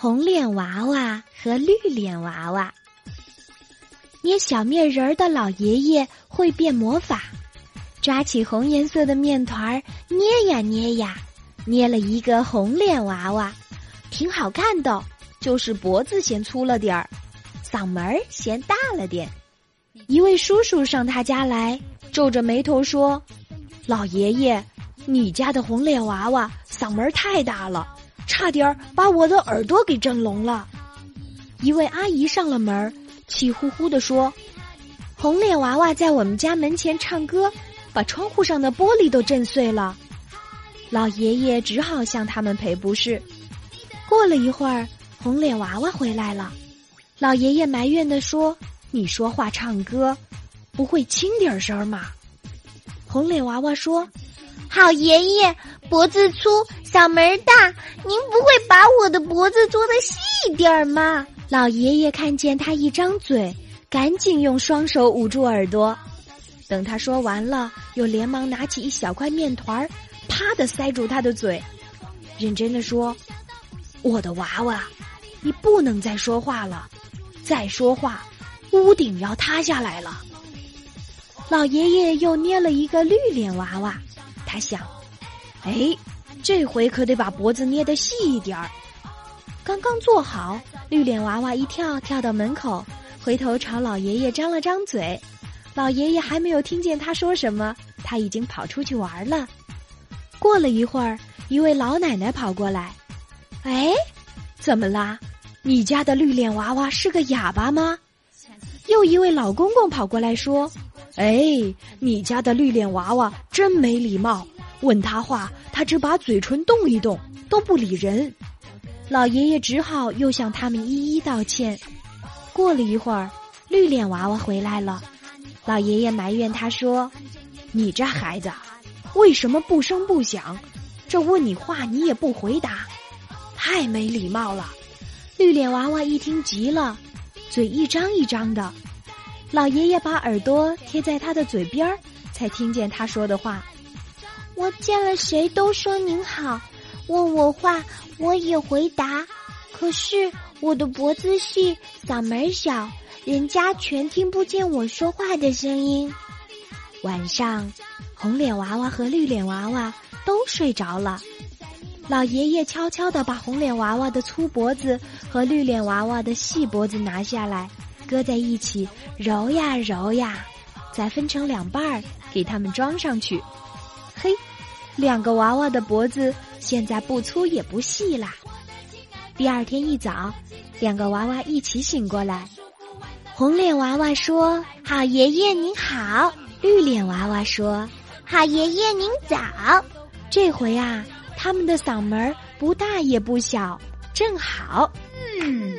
红脸娃娃和绿脸娃娃。捏小面人儿的老爷爷会变魔法，抓起红颜色的面团儿捏呀捏呀，捏了一个红脸娃娃，挺好看的，就是脖子嫌粗了点儿，嗓门儿嫌大了点。一位叔叔上他家来，皱着眉头说：“老爷爷，你家的红脸娃娃嗓门太大了。”差点把我的耳朵给震聋了。一位阿姨上了门，气呼呼地说：“红脸娃娃在我们家门前唱歌，把窗户上的玻璃都震碎了。”老爷爷只好向他们赔不是。过了一会儿，红脸娃娃回来了，老爷爷埋怨地说：“你说话唱歌，不会轻点声吗？”红脸娃娃说：“好爷爷，脖子粗。”嗓门大，您不会把我的脖子做的细一点吗？老爷爷看见他一张嘴，赶紧用双手捂住耳朵。等他说完了，又连忙拿起一小块面团儿，啪的塞住他的嘴，认真的说：“我的娃娃，你不能再说话了，再说话，屋顶要塌下来了。”老爷爷又捏了一个绿脸娃娃，他想：“哎。”这回可得把脖子捏得细一点儿。刚刚做好，绿脸娃娃一跳跳到门口，回头朝老爷爷张了张嘴。老爷爷还没有听见他说什么，他已经跑出去玩了。过了一会儿，一位老奶奶跑过来：“哎，怎么啦？你家的绿脸娃娃是个哑巴吗？”又一位老公公跑过来说：“哎，你家的绿脸娃娃真没礼貌。”问他话，他只把嘴唇动一动，都不理人。老爷爷只好又向他们一一道歉。过了一会儿，绿脸娃娃回来了，老爷爷埋怨他说：“你这孩子，为什么不声不响？这问你话你也不回答，太没礼貌了。”绿脸娃娃一听急了，嘴一张一张的。老爷爷把耳朵贴在他的嘴边儿，才听见他说的话。我见了谁都说您好，问我话我也回答，可是我的脖子细，嗓门小，人家全听不见我说话的声音。晚上，红脸娃娃和绿脸娃娃都睡着了。老爷爷悄悄地把红脸娃娃的粗脖子和绿脸娃娃的细脖子拿下来，搁在一起揉呀揉呀，再分成两半儿，给他们装上去。嘿。两个娃娃的脖子现在不粗也不细啦。第二天一早，两个娃娃一起醒过来。红脸娃娃说：“好爷爷您好。”绿脸娃娃说：“好爷爷您早。”这回啊，他们的嗓门不大也不小，正好。嗯。